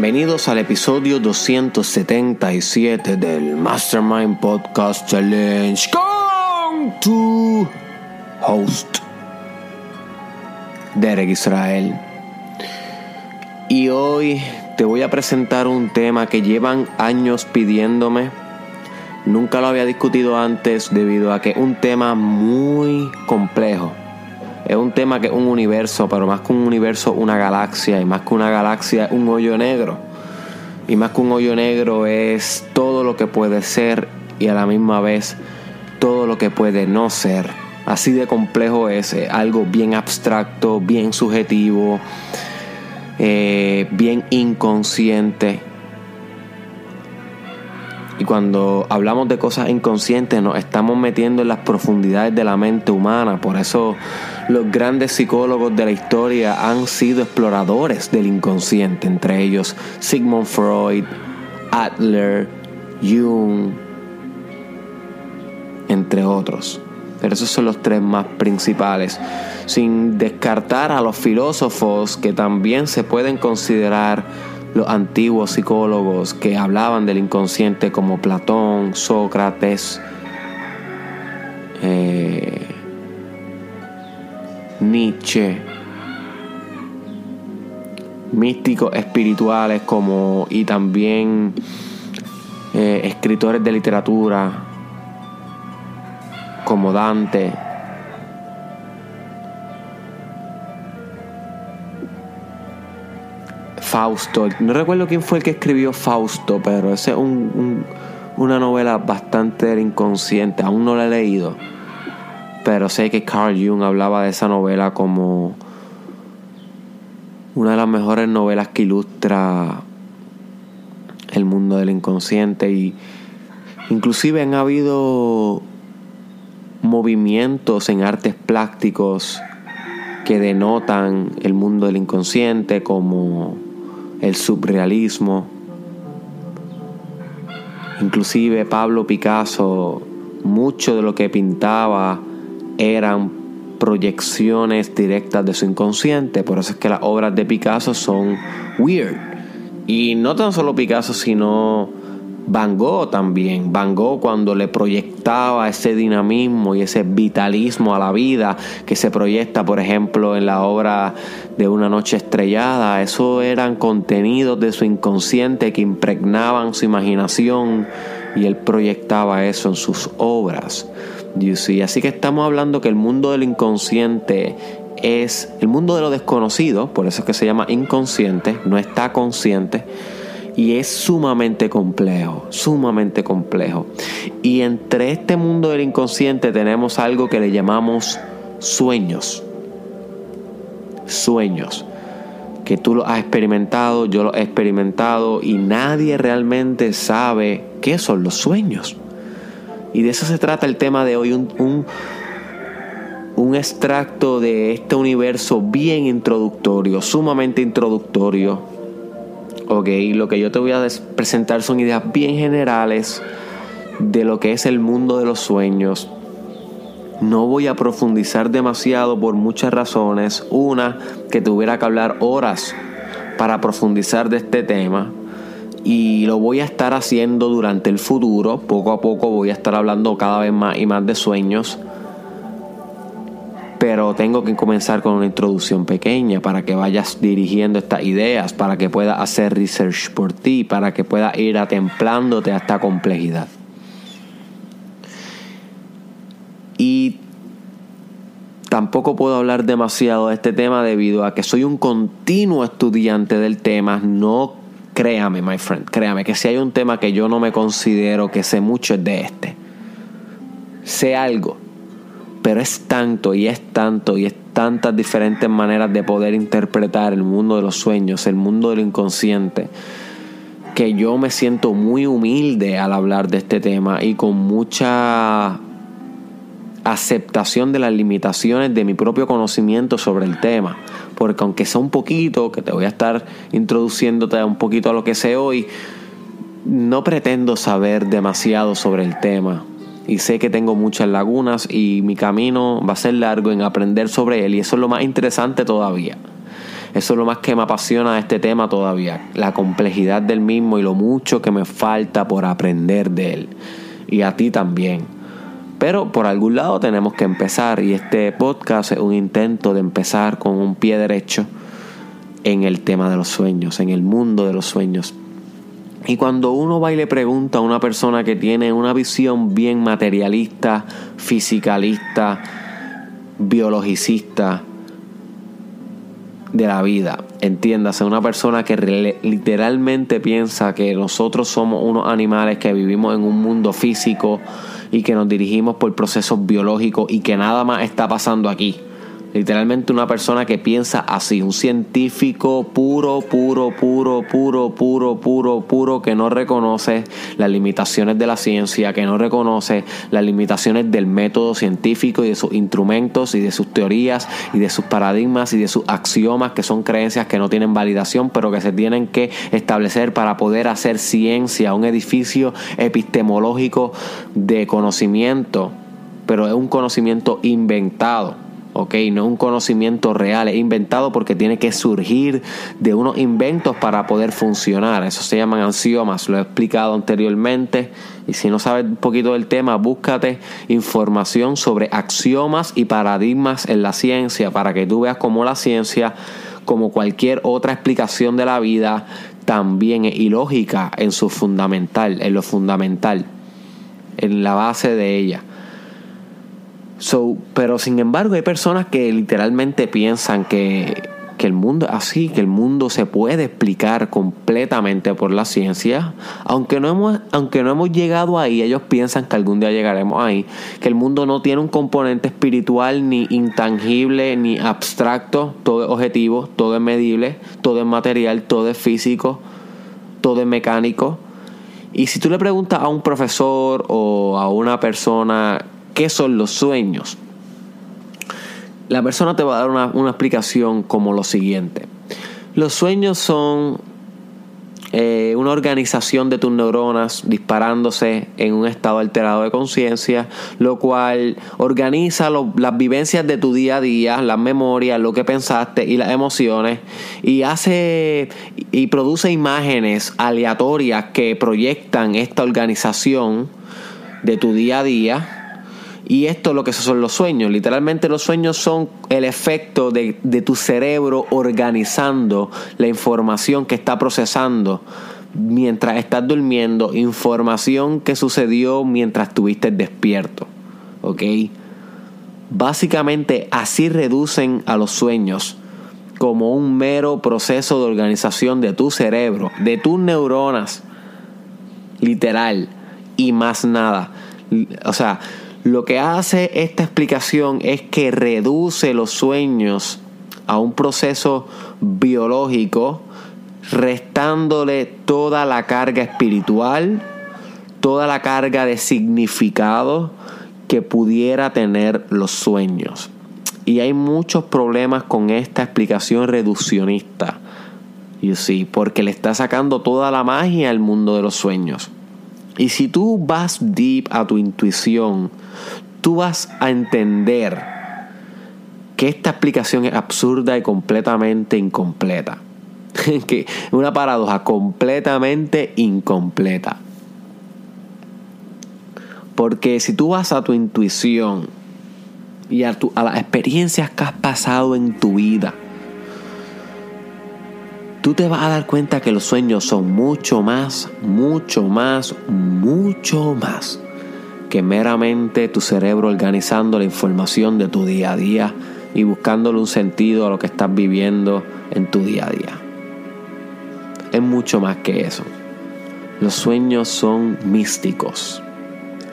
Bienvenidos al episodio 277 del Mastermind Podcast Challenge con tu host, Derek Israel. Y hoy te voy a presentar un tema que llevan años pidiéndome. Nunca lo había discutido antes debido a que es un tema muy complejo es un tema que es un universo, pero más que un universo, una galaxia. Y más que una galaxia, un hoyo negro. Y más que un hoyo negro es todo lo que puede ser y a la misma vez todo lo que puede no ser. Así de complejo es, eh, algo bien abstracto, bien subjetivo, eh, bien inconsciente. Y cuando hablamos de cosas inconscientes nos estamos metiendo en las profundidades de la mente humana. Por eso los grandes psicólogos de la historia han sido exploradores del inconsciente, entre ellos Sigmund Freud, Adler, Jung, entre otros. Pero esos son los tres más principales, sin descartar a los filósofos que también se pueden considerar los antiguos psicólogos que hablaban del inconsciente como Platón, Sócrates, eh, Nietzsche, místicos espirituales como y también eh, escritores de literatura como Dante, Fausto. No recuerdo quién fue el que escribió Fausto, pero ese es una novela bastante inconsciente. Aún no la he leído. Pero sé que Carl Jung hablaba de esa novela como una de las mejores novelas que ilustra el mundo del inconsciente y inclusive han habido movimientos en artes plásticos que denotan el mundo del inconsciente como el surrealismo. Inclusive Pablo Picasso, mucho de lo que pintaba eran proyecciones directas de su inconsciente. Por eso es que las obras de Picasso son weird. Y no tan solo Picasso, sino Van Gogh también. Van Gogh cuando le proyectaba ese dinamismo y ese vitalismo a la vida que se proyecta, por ejemplo, en la obra de Una noche estrellada, eso eran contenidos de su inconsciente que impregnaban su imaginación y él proyectaba eso en sus obras. Así que estamos hablando que el mundo del inconsciente es el mundo de lo desconocido, por eso es que se llama inconsciente, no está consciente y es sumamente complejo, sumamente complejo. Y entre este mundo del inconsciente tenemos algo que le llamamos sueños. Sueños. Que tú lo has experimentado, yo lo he experimentado y nadie realmente sabe qué son los sueños. Y de eso se trata el tema de hoy, un, un, extracto de este universo bien introductorio, sumamente introductorio Ok, lo que yo te voy a presentar son ideas bien generales de lo que es el mundo de los sueños. No voy a profundizar demasiado por muchas razones. Una, que tuviera que hablar horas para profundizar de este tema. Y lo voy a estar haciendo durante el futuro. Poco a poco voy a estar hablando cada vez más y más de sueños pero tengo que comenzar con una introducción pequeña para que vayas dirigiendo estas ideas, para que puedas hacer research por ti, para que puedas ir atemplándote a esta complejidad. Y tampoco puedo hablar demasiado de este tema debido a que soy un continuo estudiante del tema. No créame, my friend, créame que si hay un tema que yo no me considero que sé mucho es de este. Sé algo, pero es tanto y es tanto y es tantas diferentes maneras de poder interpretar el mundo de los sueños, el mundo del inconsciente, que yo me siento muy humilde al hablar de este tema y con mucha aceptación de las limitaciones de mi propio conocimiento sobre el tema. Porque aunque sea un poquito, que te voy a estar introduciéndote un poquito a lo que sé hoy, no pretendo saber demasiado sobre el tema y sé que tengo muchas lagunas y mi camino va a ser largo en aprender sobre él y eso es lo más interesante todavía. Eso es lo más que me apasiona de este tema todavía, la complejidad del mismo y lo mucho que me falta por aprender de él. Y a ti también. Pero por algún lado tenemos que empezar y este podcast es un intento de empezar con un pie derecho en el tema de los sueños, en el mundo de los sueños. Y cuando uno va y le pregunta a una persona que tiene una visión bien materialista, fisicalista, biologicista de la vida, entiéndase, una persona que literalmente piensa que nosotros somos unos animales que vivimos en un mundo físico y que nos dirigimos por procesos biológicos y que nada más está pasando aquí Literalmente una persona que piensa así, un científico puro, puro, puro, puro, puro, puro, puro, que no reconoce las limitaciones de la ciencia, que no reconoce las limitaciones del método científico y de sus instrumentos y de sus teorías y de sus paradigmas y de sus axiomas, que son creencias que no tienen validación, pero que se tienen que establecer para poder hacer ciencia, un edificio epistemológico de conocimiento, pero es un conocimiento inventado ¿ok? No es un conocimiento real, es inventado porque tiene que surgir de unos inventos para poder funcionar. Eso se llaman axiomas, lo he explicado anteriormente. Y si no sabes un poquito del tema, búscate información sobre axiomas y paradigmas en la ciencia para que tú veas cómo la ciencia, como cualquier otra explicación de la vida, también es ilógica en su fundamental, en lo fundamental, en la base de ella. So, pero sin embargo hay personas que literalmente piensan que, que el mundo es así, que el mundo se puede explicar completamente por la ciencia, aunque no hemos, aunque no hemos llegado ahí, ellos piensan que algún día llegaremos ahí, que el mundo no tiene un componente espiritual ni intangible ni abstracto, todo es objetivo, todo es medible, todo es material, todo es físico, todo es mecánico. Y si tú le preguntas a un profesor o a una persona ¿Qué son los sueños? La persona te va a dar una, explicación como lo siguiente. Los sueños son eh, una organización de tus neuronas disparándose en un estado alterado de conciencia, lo cual organiza las vivencias de tu día a día, las memorias, lo que pensaste y las emociones, y hace y produce imágenes aleatorias que proyectan esta organización de tu día a día y esto es lo que son los sueños. Literalmente los sueños son el efecto de, tu cerebro organizando la información que está procesando mientras estás durmiendo, información que sucedió mientras estuviste despierto. ¿Ok? Básicamente así reducen a los sueños como un mero proceso de organización de tu cerebro, de tus neuronas, literal, y más nada. O sea, lo que hace esta explicación es que reduce los sueños a un proceso biológico, restándole toda la carga espiritual, toda la carga de significado que pudiera tener los sueños. Y hay muchos problemas con esta explicación reduccionista. y sí, porque le está sacando toda la magia al mundo de los sueños. Y si tú vas deep a tu intuición, tú vas a entender que esta explicación es absurda y completamente incompleta. que una paradoja completamente incompleta. Porque si tú vas a tu intuición y a, a las experiencias que has pasado en tu vida, tú te vas a dar cuenta que los sueños son mucho más, mucho más, mucho más que meramente tu cerebro organizando la información de tu día a día y buscándole un sentido a lo que estás viviendo en tu día a día. Es mucho más que eso. Los sueños son místicos.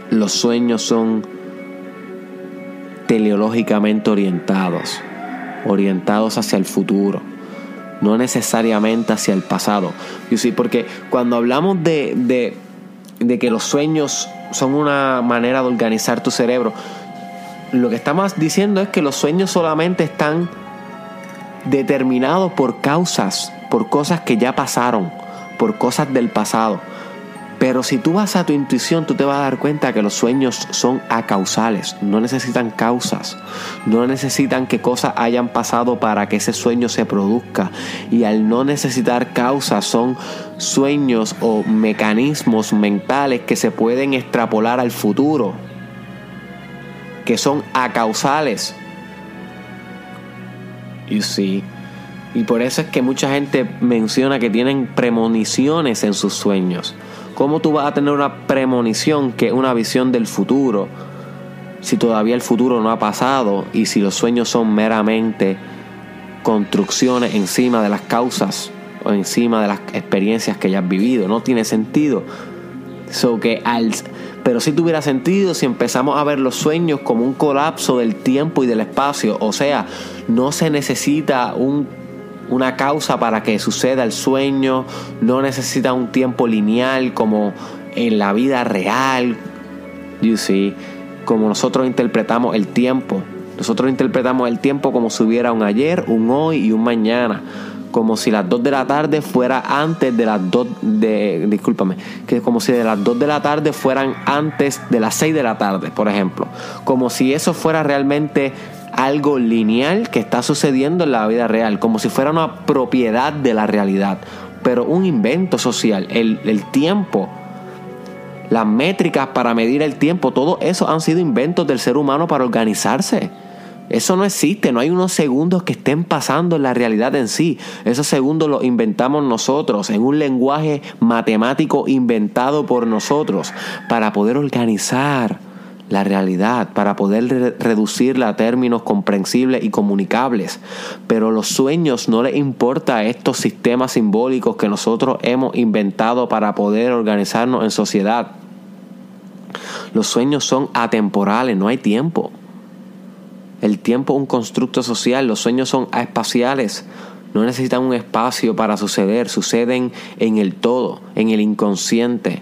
Los sueños son teleológicamente orientados, orientados hacia el futuro no necesariamente hacia el pasado. y sí porque cuando hablamos de, de, que los sueños son una manera de organizar tu cerebro, lo que estamos diciendo es que los sueños solamente están determinados por causas, por cosas que ya pasaron, por cosas del pasado. Pero si tú vas a tu intuición, tú te vas a dar cuenta que los sueños son acausales, no necesitan causas, no necesitan que cosas hayan pasado para que ese sueño se produzca. Y al no necesitar causas, son sueños o mecanismos mentales que se pueden extrapolar al futuro, que son acausales. Y sí. Y por eso es que mucha gente menciona que tienen premoniciones en sus sueños. ¿Cómo tú vas a tener una premonición que es una visión del futuro si todavía el futuro no ha pasado y si los sueños son meramente construcciones encima de las causas o encima de las experiencias que ya has vivido? No tiene sentido. que al, pero sí tuviera sentido si empezamos a ver los sueños como un colapso del tiempo y del espacio. O sea, no se necesita un una causa para que suceda el sueño, no necesita un tiempo lineal como en la vida real, you see, como nosotros interpretamos el tiempo. Nosotros interpretamos el tiempo como si hubiera un ayer, un hoy y un mañana. Como si las 2 de la tarde fuera antes de las 2 de. Discúlpame. Que como si de las 2 de la tarde fueran antes de las 6 de la tarde, por ejemplo. Como si eso fuera realmente algo lineal que está sucediendo en la vida real, como si fuera una propiedad de la realidad, pero un invento social, el, el tiempo, las métricas para medir el tiempo, todo eso han sido inventos del ser humano para organizarse. Eso no existe, no hay unos segundos que estén pasando en la realidad en sí. Esos segundos los inventamos nosotros en un lenguaje matemático inventado por nosotros para poder organizar la realidad, para poder reducirla a términos comprensibles y comunicables. Pero los sueños no les importa a estos sistemas simbólicos que nosotros hemos inventado para poder organizarnos en sociedad. Los sueños son atemporales, no hay tiempo. El tiempo es un constructo social, los sueños son espaciales, no necesitan un espacio para suceder, suceden en el todo, en el inconsciente.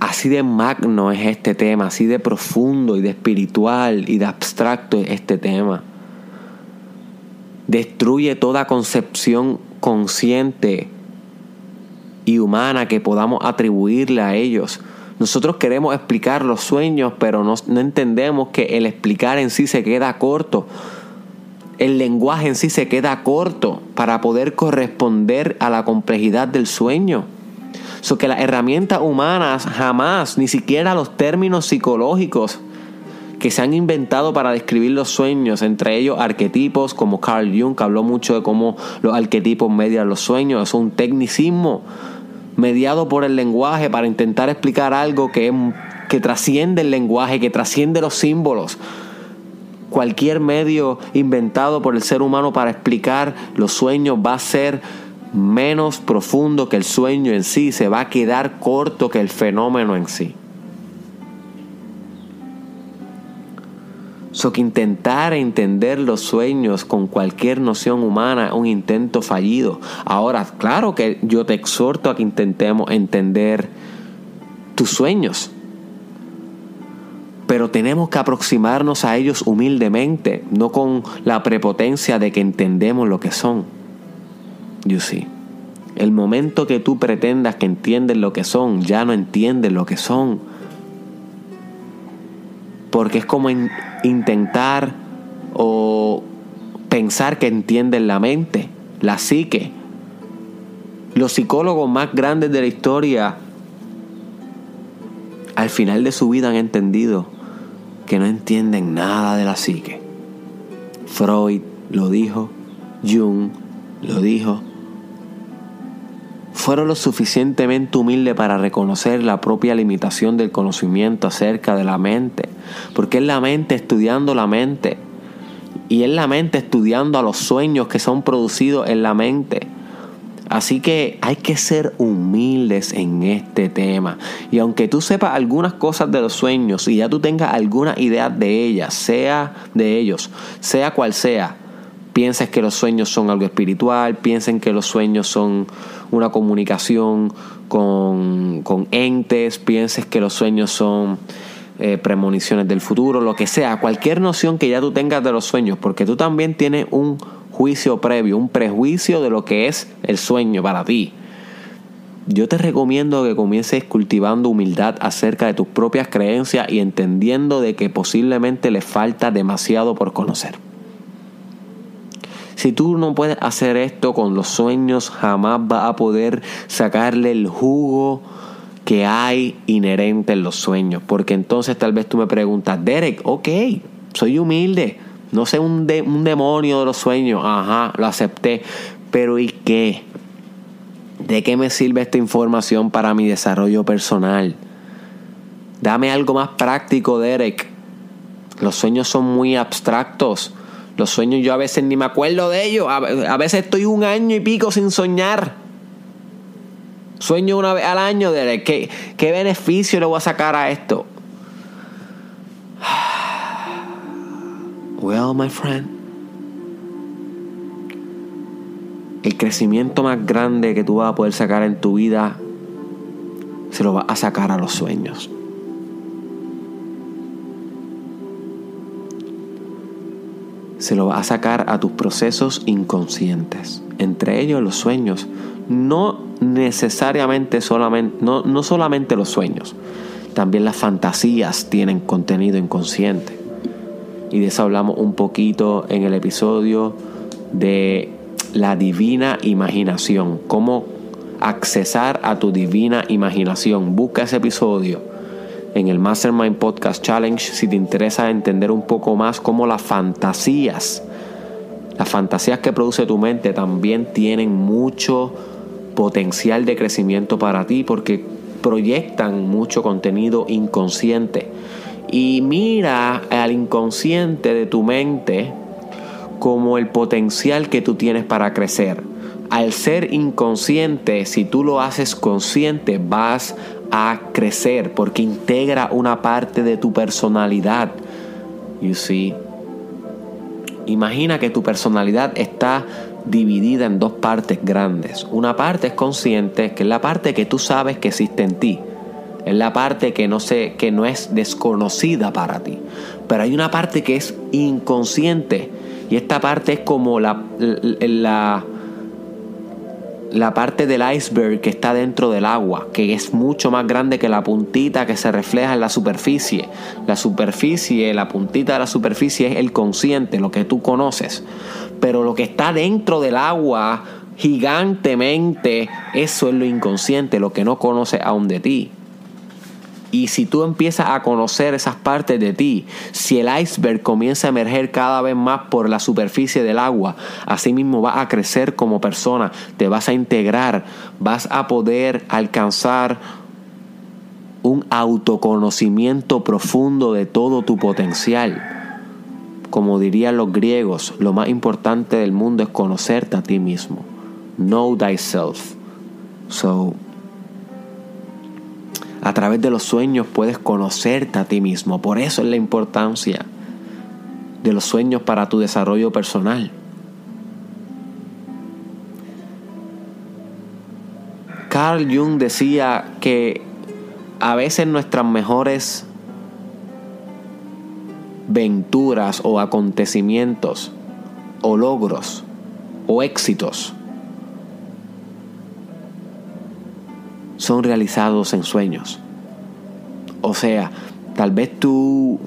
Así de magno es este tema, así de profundo y de espiritual y de abstracto es este tema. Destruye toda concepción consciente y humana que podamos atribuirle a ellos. Nosotros queremos explicar los sueños, pero no, no, entendemos que el explicar en sí se queda corto. El lenguaje en sí se queda corto para poder corresponder a la complejidad del sueño. So que las herramientas humanas jamás, ni siquiera los términos psicológicos que se han inventado para describir los sueños, entre ellos arquetipos como Carl Jung, que habló mucho de cómo los arquetipos median los sueños, es un tecnicismo mediado por el lenguaje para intentar explicar algo que, que trasciende el lenguaje, que trasciende los símbolos. Cualquier medio inventado por el ser humano para explicar los sueños va a ser menos profundo que el sueño en sí, se va a quedar corto que el fenómeno en sí. So que intentar entender los sueños con cualquier noción humana es un intento fallido. Ahora, claro que yo te exhorto a que intentemos entender tus sueños. Pero tenemos que aproximarnos a ellos humildemente, no con la prepotencia de que entendemos lo que son. You see. El momento que tú pretendas que entiendes lo que son, ya no entiendes lo que son. Porque es como intentar o pensar que entiendes la mente, la psique. Los psicólogos más grandes de la historia al final de su vida han entendido que no entienden nada de la psique. Freud lo dijo, Jung lo dijo, fueron lo suficientemente humildes para reconocer la propia limitación del conocimiento acerca de la mente, porque es la mente estudiando la mente, y es la mente estudiando a los sueños que son producidos en la mente. Así que hay que ser humildes en este tema. Y aunque tú sepas algunas cosas de los sueños y ya tú tengas alguna idea de ellas, sea de ellos, sea cual sea, pienses que los sueños son algo espiritual, piensen que los sueños son una comunicación con, entes, pienses que los sueños son eh, premoniciones del futuro, lo que sea, cualquier noción que ya tú tengas de los sueños, porque tú también tienes un juicio previo, un prejuicio de lo que es el sueño para ti. yo te recomiendo que comiences cultivando humildad acerca de tus propias creencias y entendiendo de que posiblemente le falta demasiado por conocer. Si tú no puedes hacer esto con los sueños, jamás vas a poder sacarle el jugo que hay inherente en los sueños. Porque entonces tal vez tú me preguntas, Derek, ok, soy humilde, no sé un, un demonio de los sueños, ajá, lo acepté, pero ¿y qué? ¿De qué me sirve esta información para mi desarrollo personal? Dame algo más práctico, Derek. Los sueños son muy abstractos. Los sueños yo a veces ni me acuerdo de ellos. A veces estoy un año y pico sin soñar. Sueño una vez al año, Derek. ¿Qué, qué beneficio le voy a sacar a esto? Well, my friend. el crecimiento más grande que tú vas a poder sacar en tu vida, se lo vas a sacar a los sueños. Se lo vas a sacar a tus procesos inconscientes, entre ellos los sueños. No necesariamente solamente, no, no solamente los sueños, también las fantasías tienen contenido inconsciente. Y de eso hablamos un poquito en el episodio de la divina imaginación, cómo accesar a tu divina imaginación. Busca ese episodio en el Mastermind Podcast Challenge si te interesa entender un poco más cómo las fantasías, las fantasías que produce tu mente también tienen mucho potencial de crecimiento para ti porque proyectan mucho contenido inconsciente. Y mira al inconsciente de tu mente como el potencial que tú tienes para crecer. Al ser inconsciente, si tú lo haces consciente, vas a crecer porque integra una parte de tu personalidad. You see? Imagina que tu personalidad está dividida en dos partes grandes. Una parte es consciente, que es la parte que tú sabes que existe en ti. Es la parte que no, sé, que no es desconocida para ti. Pero hay una parte que es inconsciente, y esta parte es como la, la, la parte del iceberg que está dentro del agua, que es mucho más grande que la puntita que se refleja en la superficie. La superficie, la puntita de la superficie es el consciente, lo que tú conoces. Pero lo que está dentro del agua gigantemente, eso es lo inconsciente, lo que no conoces aún de ti. Y si tú empiezas a conocer esas partes de ti, si el iceberg comienza a emerger cada vez más por la superficie del agua, así mismo vas a crecer como persona, te vas a integrar, vas a poder alcanzar un autoconocimiento profundo de todo tu potencial. Como dirían los griegos, lo más importante del mundo es conocerte a ti mismo. Know thyself. So, a través de los sueños puedes conocerte a ti mismo. Por eso es la importancia de los sueños para tu desarrollo personal. Carl Jung decía que a veces nuestras mejores venturas o acontecimientos o logros o éxitos son realizados en sueños. O sea, tal vez tú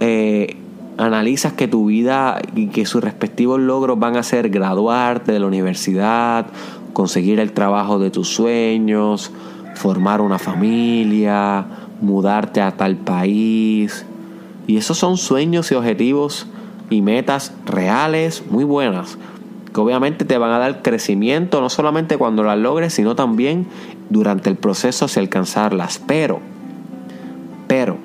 eh, analizas que tu vida y que sus respectivos logros van a ser graduarte de la universidad, conseguir el trabajo de tus sueños, formar una familia, mudarte a tal país. Y esos son sueños y objetivos y metas reales muy buenas que obviamente te van a dar crecimiento no solamente cuando las logres, sino también durante el proceso hacia alcanzarlas. Pero, pero,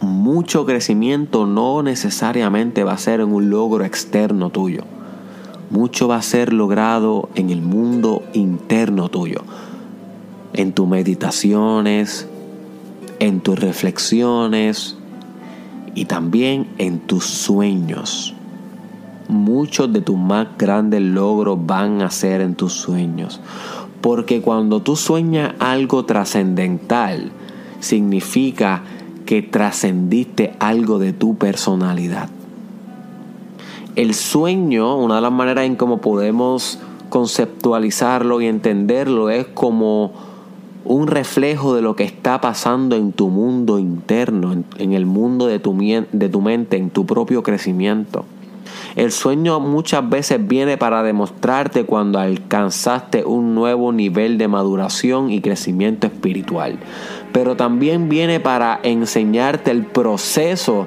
mucho crecimiento no necesariamente va a ser en un logro externo tuyo. Mucho va a ser logrado en el mundo interno tuyo. En tus meditaciones, en tus reflexiones y también en tus sueños muchos de tus más grandes logros van a ser en tus sueños. Porque cuando tú sueñas algo trascendental, significa que trascendiste algo de tu personalidad. El sueño, una de las maneras en cómo podemos conceptualizarlo y entenderlo es como un reflejo de lo que está pasando en tu mundo interno, en, el mundo de tu, de tu mente, en tu propio crecimiento. El sueño muchas veces viene para demostrarte cuando alcanzaste un nuevo nivel de maduración y crecimiento espiritual, pero también viene para enseñarte el proceso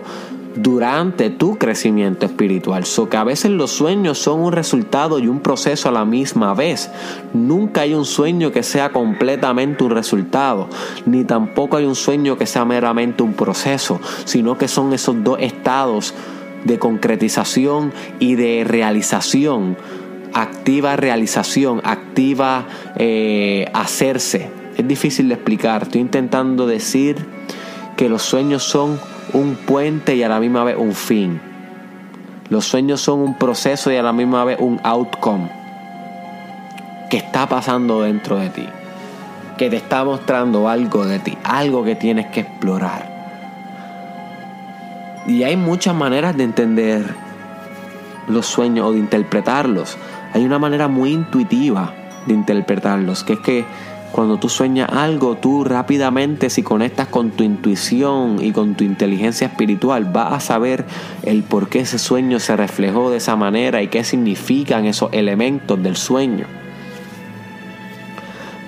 durante tu crecimiento espiritual. So que a veces los sueños son un resultado y un proceso a la misma vez. Nunca hay un sueño que sea completamente un resultado, ni tampoco hay un sueño que sea meramente un proceso, sino que son esos dos estados de concretización y de realización. Activa realización, activa eh, hacerse. Es difícil de explicar. Estoy intentando decir que los sueños son un puente y a la misma vez un fin. Los sueños son un proceso y a la misma vez un outcome que está pasando dentro de ti, que te está mostrando algo de ti, algo que tienes que explorar. Y hay muchas maneras de entender los sueños o de interpretarlos. Hay una manera muy intuitiva de interpretarlos, que es que cuando tú sueñas algo, tú rápidamente si conectas con tu intuición y con tu inteligencia espiritual, vas a saber el por qué ese sueño se reflejó de esa manera y qué significan esos elementos del sueño.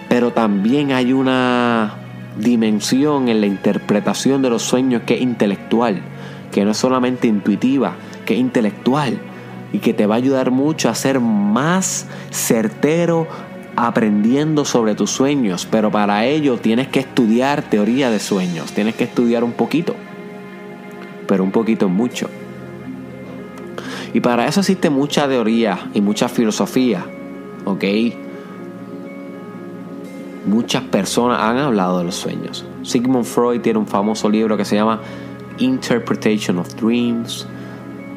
Pero también hay una dimensión en la interpretación de los sueños que es intelectual, que no es solamente intuitiva, que es intelectual y que te va a ayudar mucho a ser más certero, aprendiendo sobre tus sueños, pero para ello tienes que estudiar teoría de sueños, tienes que estudiar un poquito, pero un poquito mucho. Y para eso existe mucha teoría y mucha filosofía, ¿ok? Muchas personas han hablado de los sueños. Sigmund Freud tiene un famoso libro que se llama Interpretation of Dreams.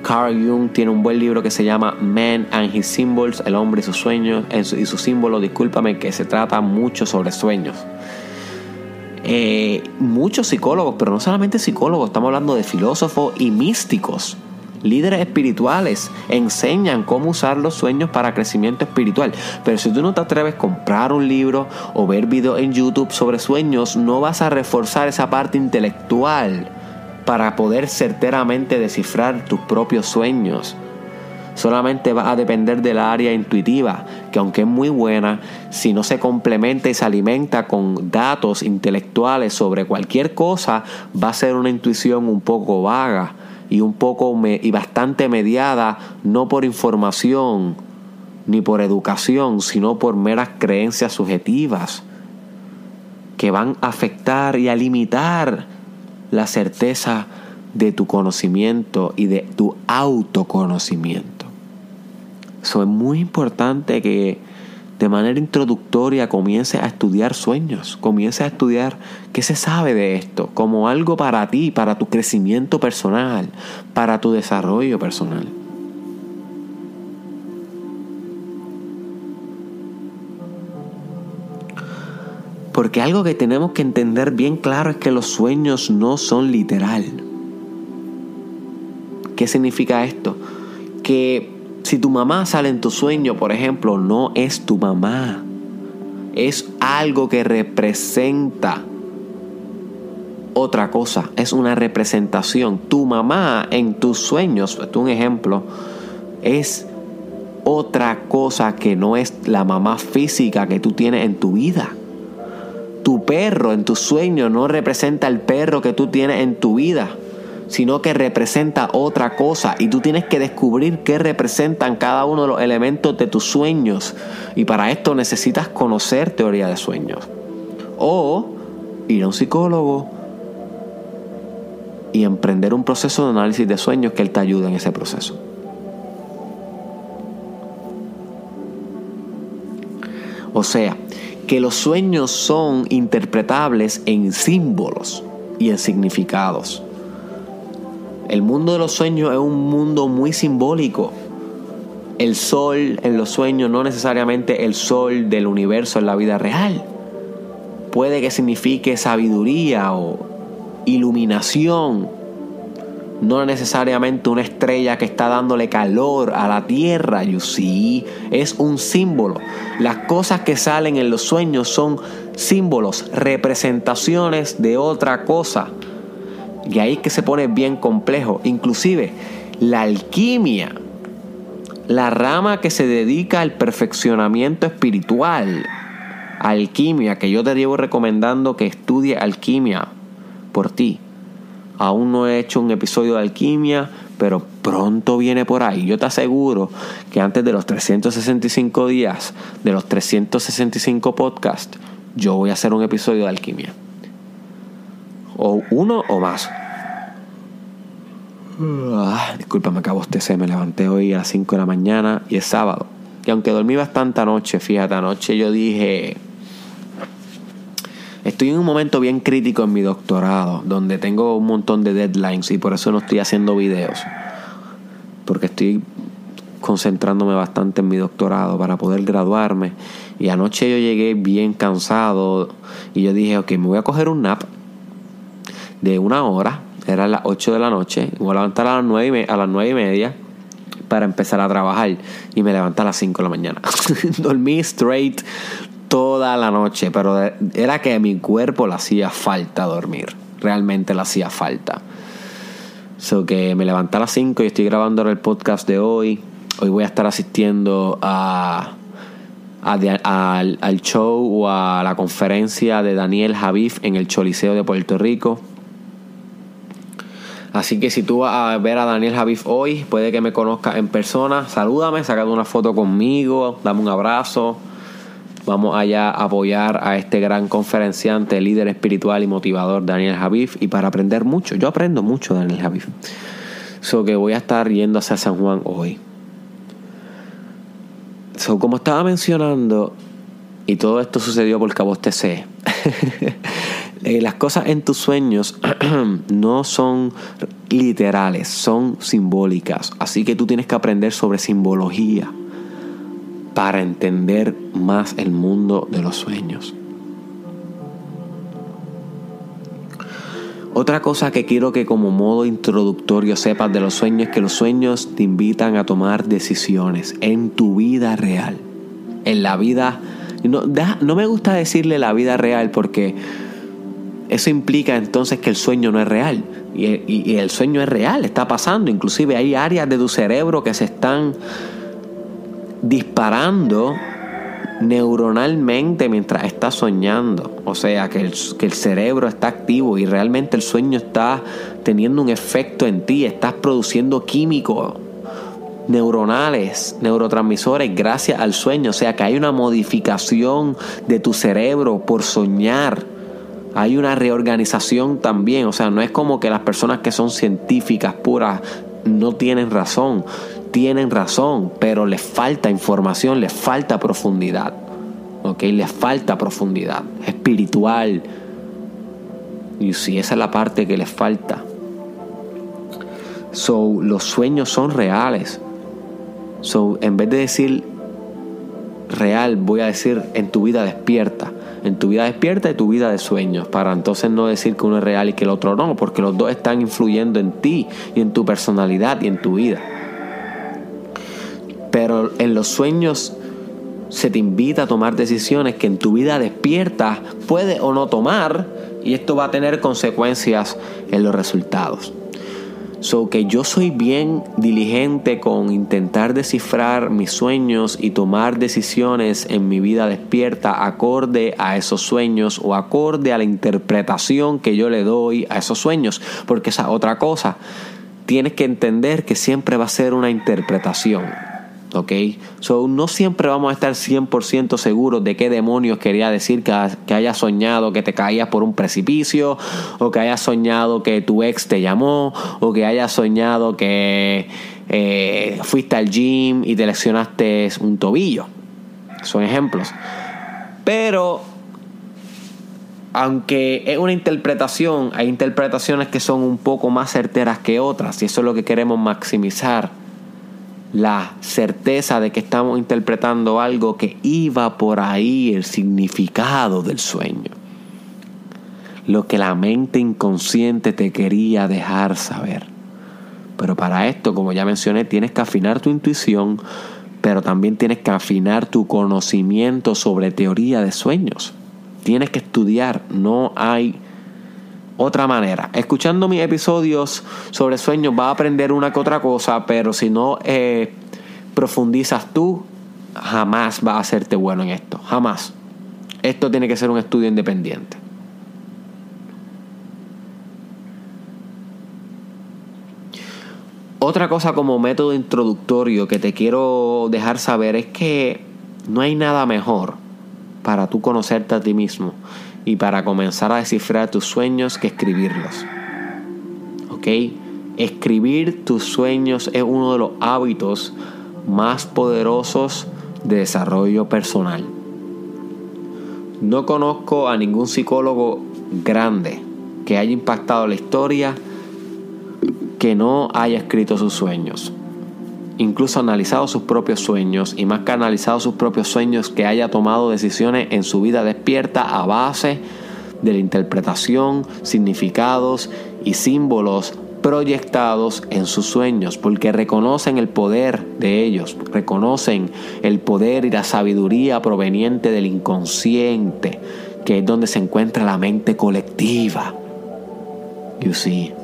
Carl Jung tiene un buen libro que se llama Man and His Symbols, El hombre y sus sueños y sus símbolos, discúlpame, que se trata mucho sobre sueños. Eh, muchos psicólogos, pero no solamente psicólogos, estamos hablando de filósofos y místicos, líderes espirituales, enseñan cómo usar los sueños para crecimiento espiritual. Pero si tú no te atreves a comprar un libro o ver videos en YouTube sobre sueños, no vas a reforzar esa parte intelectual para poder certeramente descifrar tus propios sueños. Solamente va a depender del área intuitiva, que aunque es muy buena, si no se complementa y se alimenta con datos intelectuales sobre cualquier cosa, va a ser una intuición un poco vaga y un poco y bastante mediada no por información ni por educación, sino por meras creencias subjetivas que van a afectar y a limitar la certeza de tu conocimiento y de tu autoconocimiento. Eso es muy importante que de manera introductoria comiences a estudiar sueños, comiences a estudiar qué se sabe de esto, como algo para ti, para tu crecimiento personal, para tu desarrollo personal. Porque algo que tenemos que entender bien claro es que los sueños no son literal. ¿Qué significa esto? Que si tu mamá sale en tu sueño, por ejemplo, no es tu mamá. Es algo que representa otra cosa. Es una representación. Tu mamá en tus sueños, esto es un ejemplo, es otra cosa que no es la mamá física que tú tienes en tu vida tu perro en tu sueño no representa el perro que tú tienes en tu vida, sino que representa otra cosa y tú tienes que descubrir qué representan cada uno de los elementos de tus sueños. Y para esto necesitas conocer teoría de sueños. O ir a un psicólogo y emprender un proceso de análisis de sueños que él te ayude en ese proceso. O sea, que los sueños son interpretables en símbolos y en significados. El mundo de los sueños es un mundo muy simbólico. El sol en los sueños no necesariamente el sol del universo en la vida real. Puede que signifique sabiduría o iluminación. No necesariamente una estrella que está dándole calor a la tierra, you see, es un símbolo. Las cosas que salen en los sueños son símbolos, representaciones de otra cosa. Y ahí es que se pone bien complejo. Inclusive la alquimia, la rama que se dedica al perfeccionamiento espiritual, alquimia, que yo te llevo recomendando que estudie alquimia por ti. Aún no he hecho un episodio de alquimia, pero pronto viene por ahí. Yo te aseguro que antes de los 365 días, de los 365 podcasts, yo voy a hacer un episodio de alquimia. O uno o más. Ah, disculpa, me acabo de me levanté hoy a las 5 de la mañana y es sábado. Y aunque dormí bastante anoche, fíjate, anoche yo dije, Estoy en un momento bien crítico en mi doctorado, donde tengo un montón de deadlines y por eso no estoy haciendo videos. Porque estoy concentrándome bastante en mi doctorado para poder graduarme. Y anoche yo llegué bien cansado y yo dije, ok, me voy a coger un nap de una hora. Era las 8 de la noche. Voy a levantar a las 9 y, a las 9 y media para empezar a trabajar. Y me levanté a las 5 de la mañana. Dormí straight toda la noche, pero era que a mi cuerpo le hacía falta dormir. Realmente le hacía falta. So que me levanté a las 5 y estoy grabando el podcast de hoy. Hoy voy a estar asistiendo a, al, show o a la conferencia de Daniel Javif en el Choliseo de Puerto Rico. Así que si tú vas a ver a Daniel Javif hoy, puede que me conozcas en persona. Salúdame, sácate una foto conmigo, dame un abrazo Vamos allá a apoyar a este gran conferenciante, líder espiritual y motivador Daniel Javif y para aprender mucho. Yo aprendo mucho Daniel Javif. So que voy a estar yendo hacia San Juan hoy. So, como estaba mencionando, y todo esto sucedió vos te sé. Eh, las cosas en tus sueños no son literales, son simbólicas. Así que tú tienes que aprender sobre simbología para entender más el mundo de los sueños. Otra cosa que quiero que como modo introductorio sepas de los sueños es que los sueños te invitan a tomar decisiones en tu vida real. En la vida... No, no me gusta decirle la vida real porque eso implica entonces que el sueño no es real. Y, y el sueño es real, está pasando. Inclusive hay áreas de tu cerebro que se están disparando neuronalmente mientras estás soñando. O sea, que el, que el, cerebro está activo y realmente el sueño está teniendo un efecto en ti. Estás produciendo químicos neuronales, neurotransmisores gracias al sueño. O sea, que hay una modificación de tu cerebro por soñar. Hay una reorganización también. O sea, no es como que las personas que son científicas puras no tienen razón tienen razón, pero les falta información, les falta profundidad. ¿Ok? Les falta profundidad espiritual. Y si esa es la parte que les falta. So, los sueños son reales. So, en vez de decir real, voy a decir en tu vida despierta. En tu vida despierta y tu vida de sueños. Para entonces no decir que uno es real y que el otro no. Porque los dos están influyendo en ti y en tu personalidad y en tu vida. Pero en los sueños se te invita a tomar decisiones que en tu vida despierta puede o no tomar y esto va a tener consecuencias en los resultados. So que yo soy bien diligente con intentar descifrar mis sueños y tomar decisiones en mi vida despierta acorde a esos sueños o acorde a la interpretación que yo le doy a esos sueños, porque esa otra cosa, tienes que entender que siempre va a ser una interpretación. ¿Ok? So, no siempre vamos a estar 100% seguros de qué demonios quería decir que, que hayas soñado que te caías por un precipicio, o que hayas soñado que tu ex te llamó, o que hayas soñado que eh, fuiste al gym y te lesionaste un tobillo. Son ejemplos. Pero aunque es una interpretación, hay interpretaciones que son un poco más certeras que otras y eso es lo que queremos maximizar la certeza de que estamos interpretando algo que iba por ahí el significado del sueño. Lo que la mente inconsciente te quería dejar saber. Pero para esto, como ya mencioné, tienes que afinar tu intuición, pero también tienes que afinar tu conocimiento sobre teoría de sueños. Tienes que estudiar, no hay otra manera. Escuchando mis episodios sobre sueños vas a aprender una que otra cosa, pero si no eh, profundizas tú, jamás vas a hacerte bueno en esto. Jamás. Esto tiene que ser un estudio independiente. Otra cosa como método introductorio que te quiero dejar saber es que no hay nada mejor para tú conocerte a ti mismo y para comenzar a descifrar tus sueños que escribirlos. ¿Ok? Escribir tus sueños es uno de los hábitos más poderosos de desarrollo personal. No conozco a ningún psicólogo grande que haya impactado la historia que no haya escrito sus sueños. Incluso analizado sus propios sueños y más que analizado sus propios sueños que haya tomado decisiones en su vida despierta a base de la interpretación, significados y símbolos proyectados en sus sueños, porque reconocen el poder de ellos, reconocen el poder y la sabiduría proveniente del inconsciente, que es donde se encuentra la mente colectiva. You see.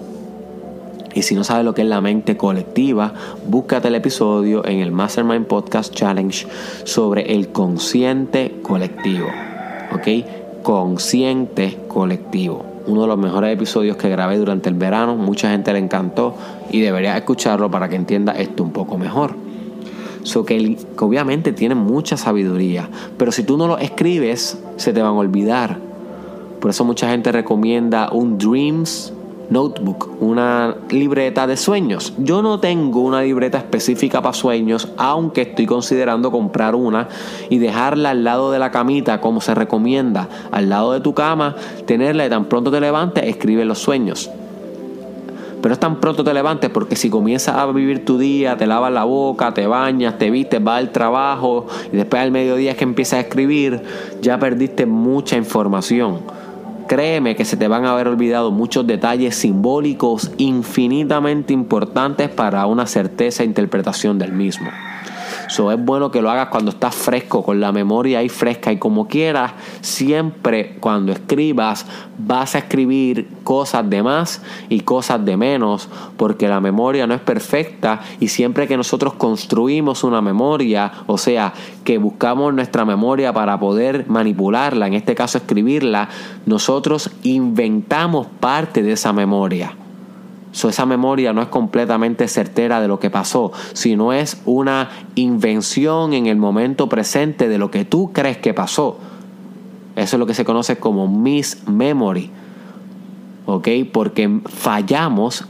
Y si no sabes lo que es la mente colectiva, búscate el episodio en el Mastermind Podcast Challenge sobre el consciente colectivo. ¿Ok? Consciente colectivo uno de los mejores episodios que grabé durante el verano. Mucha gente le encantó y debería escucharlo para que entienda esto un poco mejor. So que, que obviamente tiene mucha sabiduría, pero si tú no lo escribes, se te van a olvidar. Por eso mucha gente recomienda un Dreams notebook, una libreta de sueños. Yo no tengo una libreta específica para sueños, aunque estoy considerando comprar una y dejarla al lado de la camita, como se recomienda, al lado de tu cama, tenerla y tan pronto te levantes, escribe los sueños. Pero es tan pronto te levantes porque si comienzas a vivir tu día, te lavas la boca, te bañas, te vistes, vas al trabajo y después al mediodía es que empiezas a escribir, ya perdiste mucha información. Créeme que se te van a haber olvidado muchos detalles simbólicos infinitamente importantes para una certeza e interpretación del mismo. So, es bueno que lo hagas cuando estás fresco, con la memoria ahí fresca. Y como quieras, siempre cuando escribas vas a escribir cosas de más y cosas de menos, porque la memoria no es perfecta. Y siempre que nosotros construimos una memoria, o sea, que buscamos nuestra memoria para poder manipularla, en este caso escribirla, nosotros inventamos parte de esa memoria esa memoria no es completamente certera de lo que pasó, sino es una invención en el momento presente de lo que tú crees que pasó. Eso es lo que se conoce como mismemory. ¿Ok? Porque fallamos,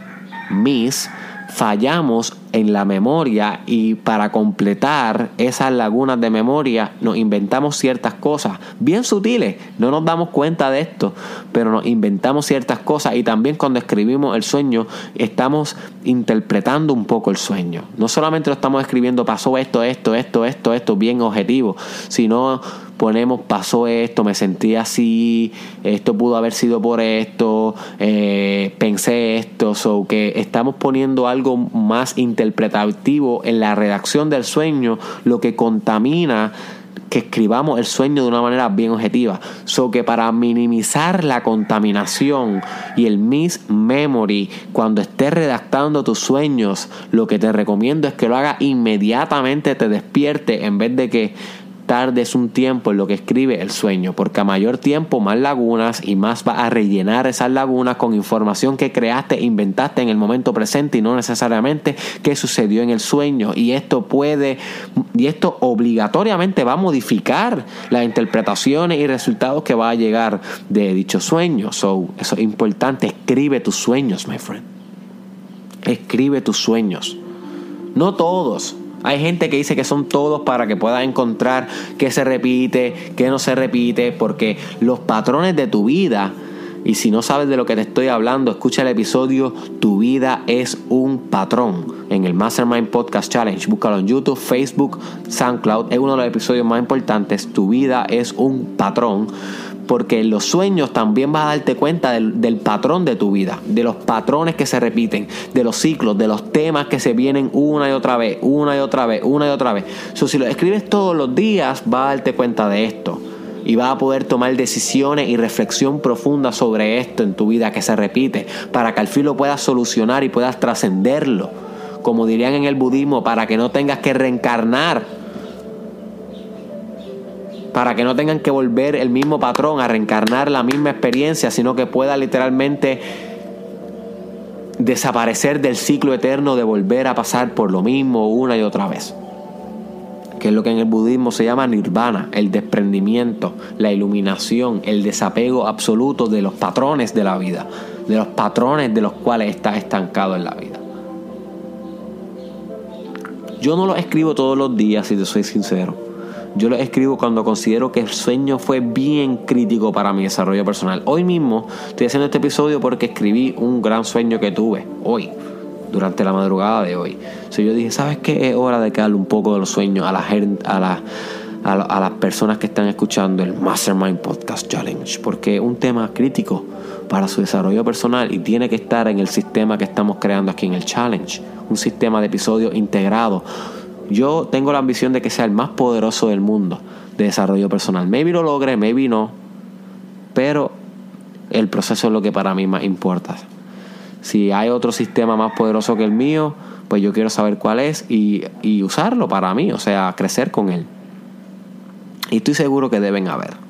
mis, fallamos en la memoria y para completar esas lagunas de memoria nos inventamos ciertas cosas bien sutiles, no nos damos cuenta de esto, pero nos inventamos ciertas cosas y también cuando escribimos el sueño estamos interpretando un poco el sueño. No solamente lo estamos escribiendo pasó esto, esto, esto, esto, esto, bien objetivo, sino ponemos pasó esto, me sentí así, esto pudo haber sido por esto, eh, pensé esto, so que estamos poniendo algo más interpretativo en la redacción del sueño, lo que contamina que escribamos el sueño de una manera bien objetiva. So que para minimizar la contaminación y el mismemory cuando estés redactando tus sueños, lo que te recomiendo es que lo hagas inmediatamente, te despierte en vez de que tardes un tiempo en lo que escribe el sueño, porque a mayor tiempo más lagunas y más va a rellenar esas lagunas con información que creaste e inventaste en el momento presente y no necesariamente que sucedió en el sueño. Y esto puede, y esto obligatoriamente va a modificar las interpretaciones y resultados que va a llegar de dicho sueño. So, eso es importante, escribe tus sueños, my friend. Escribe tus sueños. No todos, hay gente que dice que son todos para que puedas encontrar qué se repite, qué no se repite, porque los patrones de tu vida, y si no sabes de lo que te estoy hablando, escucha el episodio, tu vida es un patrón. en el Mastermind Podcast Challenge. Búscalo en YouTube, Facebook, SoundCloud. Es uno de los episodios más importantes. Tu vida es un patrón. Porque en los sueños también vas a darte cuenta del, patrón de tu vida, de los patrones que se repiten, de los ciclos, de los temas que se vienen una y otra vez, una y otra vez, una y otra vez. So, si lo escribes todos los días, vas a darte cuenta de esto y vas a poder tomar decisiones y reflexión profunda sobre esto en tu vida que se repite, para que al fin lo puedas solucionar y puedas trascenderlo como dirían en el budismo, para que no tengas que reencarnar, para que no tengan que volver el mismo patrón a reencarnar la misma experiencia, sino que pueda literalmente desaparecer del ciclo eterno de volver a pasar por lo mismo una y otra vez. Que es lo que en el budismo se llama nirvana, el desprendimiento, la iluminación, el desapego absoluto de los patrones de la vida, de los patrones de los cuales estás estancado en la vida. Yo no lo escribo todos los días, si te soy sincero. Yo lo escribo cuando considero que el sueño fue bien crítico para mi desarrollo personal. Hoy mismo estoy haciendo este episodio porque escribí un gran sueño que tuve hoy, durante la madrugada de hoy. So yo dije, ¿sabes qué? Es hora de que un poco de los sueños a la a a, las personas que están escuchando el Mastermind Podcast Challenge, porque es un tema crítico para su desarrollo personal y tiene que estar en el sistema que estamos creando aquí en el Challenge un sistema de episodios integrado. Yo tengo la ambición de que sea el más poderoso del mundo de desarrollo personal. Maybe lo logre, maybe no, pero el proceso es lo que para mí más importa. Si hay otro sistema más poderoso que el mío, pues yo quiero saber cuál es y, y usarlo para mí, o sea, crecer con él. Y estoy seguro que deben haber.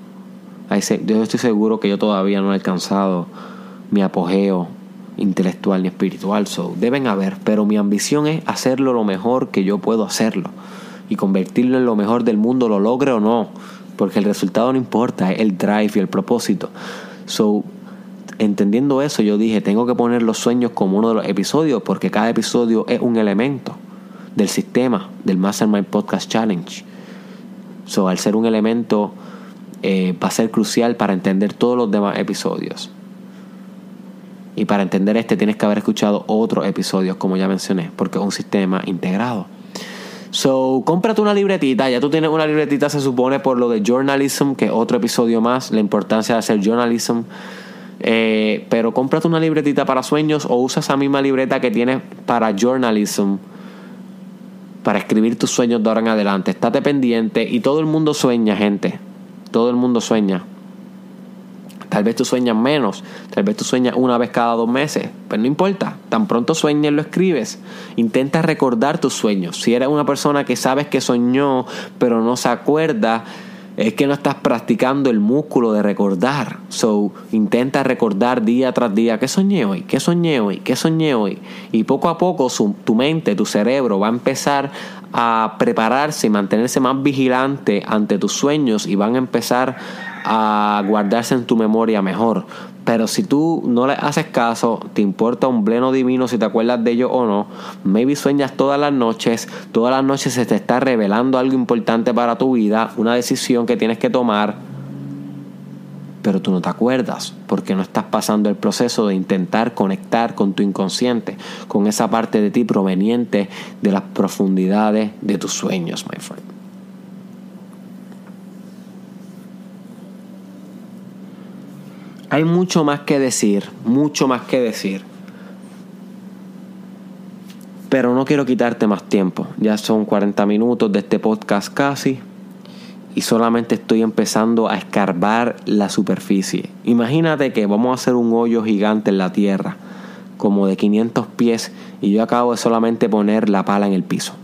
Yo estoy seguro que yo todavía no he alcanzado mi apogeo intelectual ni espiritual. So, deben haber, pero mi ambición es hacerlo lo mejor que yo puedo hacerlo y convertirlo en lo mejor del mundo, lo logre o no, porque el resultado no importa, es el drive y el propósito. So, entendiendo eso, yo dije, tengo que poner los sueños como uno de los episodios, porque cada episodio es un elemento del sistema del Mastermind Podcast Challenge. So, al ser un elemento, eh, va a ser crucial para entender todos los demás episodios. Y para entender este tienes que haber escuchado otros episodios, como ya mencioné, porque es un sistema integrado. So, cómprate una libretita. Ya tú tienes una libretita, se supone, por lo de journalism, que es otro episodio más, la importancia de hacer journalism. Eh, pero cómprate una libretita para sueños o usa esa misma libreta que tienes para journalism para escribir tus sueños de ahora en adelante. Estate pendiente y todo el mundo sueña, gente. Todo el mundo sueña. Tal vez tú sueñas menos, tal vez tú sueñas una vez cada dos meses, pero no importa, tan pronto sueñes lo escribes. Intenta recordar tus sueños. Si eres una persona que sabes que soñó, pero no se acuerda, es que no estás practicando el músculo de recordar. So, intenta recordar día tras día qué soñé hoy, qué soñé hoy, qué soñé hoy. Y poco a poco tu mente, tu cerebro va a empezar a prepararse y mantenerse más vigilante ante tus sueños y van a empezar a guardarse en tu memoria mejor. Pero si tú no le haces caso, te importa un pleno divino si te acuerdas de ello o no, maybe sueñas todas las noches, todas las noches se te está revelando algo importante para tu vida, una decisión que tienes que tomar, pero tú no te acuerdas porque no estás pasando el proceso de intentar conectar con tu inconsciente, con esa parte de ti proveniente de las profundidades de tus sueños, my friend. Hay mucho más que decir, mucho más que decir. Pero no quiero quitarte más tiempo. Ya son 40 minutos de este podcast casi. Y solamente estoy empezando a escarbar la superficie. Imagínate que vamos a hacer un hoyo gigante en la tierra, como de 500 pies, y yo acabo de solamente poner la pala en el piso.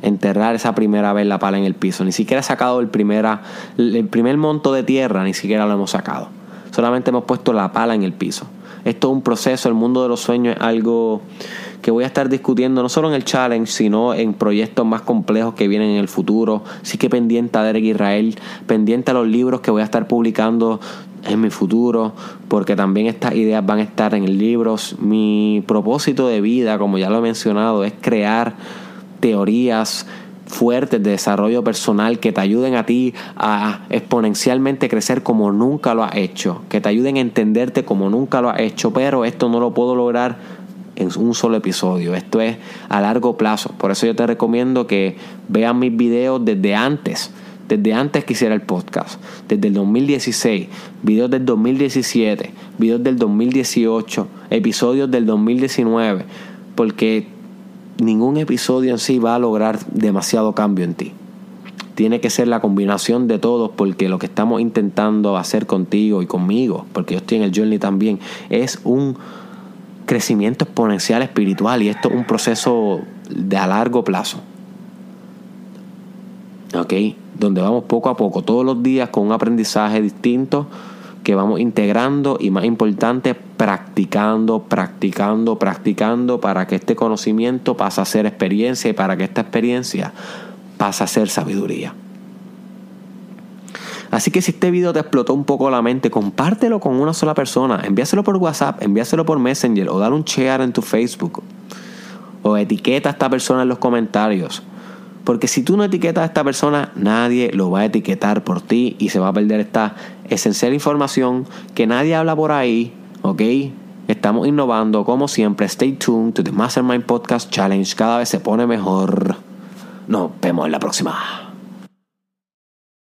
Enterrar esa primera vez la pala en el piso. Ni siquiera he sacado el, primera, el primer monto de tierra, ni siquiera lo hemos sacado. Solamente hemos puesto la pala en el piso. Esto es un proceso, el mundo de los sueños es algo que voy a estar discutiendo no solo en el challenge, sino en proyectos más complejos que vienen en el futuro. Sí que pendiente a Derek Israel, pendiente a los libros que voy a estar publicando en mi futuro, porque también estas ideas van a estar en el libro. Mi propósito de vida, como ya lo he mencionado, es crear teorías fuertes de desarrollo personal que te ayuden a ti a exponencialmente crecer como nunca lo has hecho, que te ayuden a entenderte como nunca lo has hecho, pero esto no lo puedo lograr en un solo episodio. Esto es a largo plazo. Por eso yo te recomiendo que vean mis videos desde antes. Desde antes que hiciera el podcast. Desde el 2016. Videos del 2017. Videos del 2018. Episodios del 2019. Porque ningún episodio en sí va a lograr demasiado cambio en ti tiene que ser la combinación de todos porque lo que estamos intentando hacer contigo y conmigo, porque yo estoy en el journey también, es un crecimiento exponencial espiritual y esto es un proceso de a largo plazo. ¿Ok? Donde vamos poco a poco, todos los días con un aprendizaje distinto que vamos integrando y más importante, practicando, practicando, practicando para que este conocimiento pase a ser experiencia y para que esta experiencia pasa a ser sabiduría. Así que si este video te explotó un poco la mente, compártelo con una sola persona. Envíaselo por WhatsApp, envíaselo por Messenger o dale un share en tu Facebook. O etiqueta a esta persona en los comentarios. Porque si tú no etiquetas a esta persona, nadie lo va a etiquetar por ti y se va a perder esta esencial información que nadie habla por ahí. ¿Ok? Estamos innovando como siempre. Stay tuned to the Mastermind Podcast Challenge. Cada vez se pone mejor. Nos vemos en la próxima.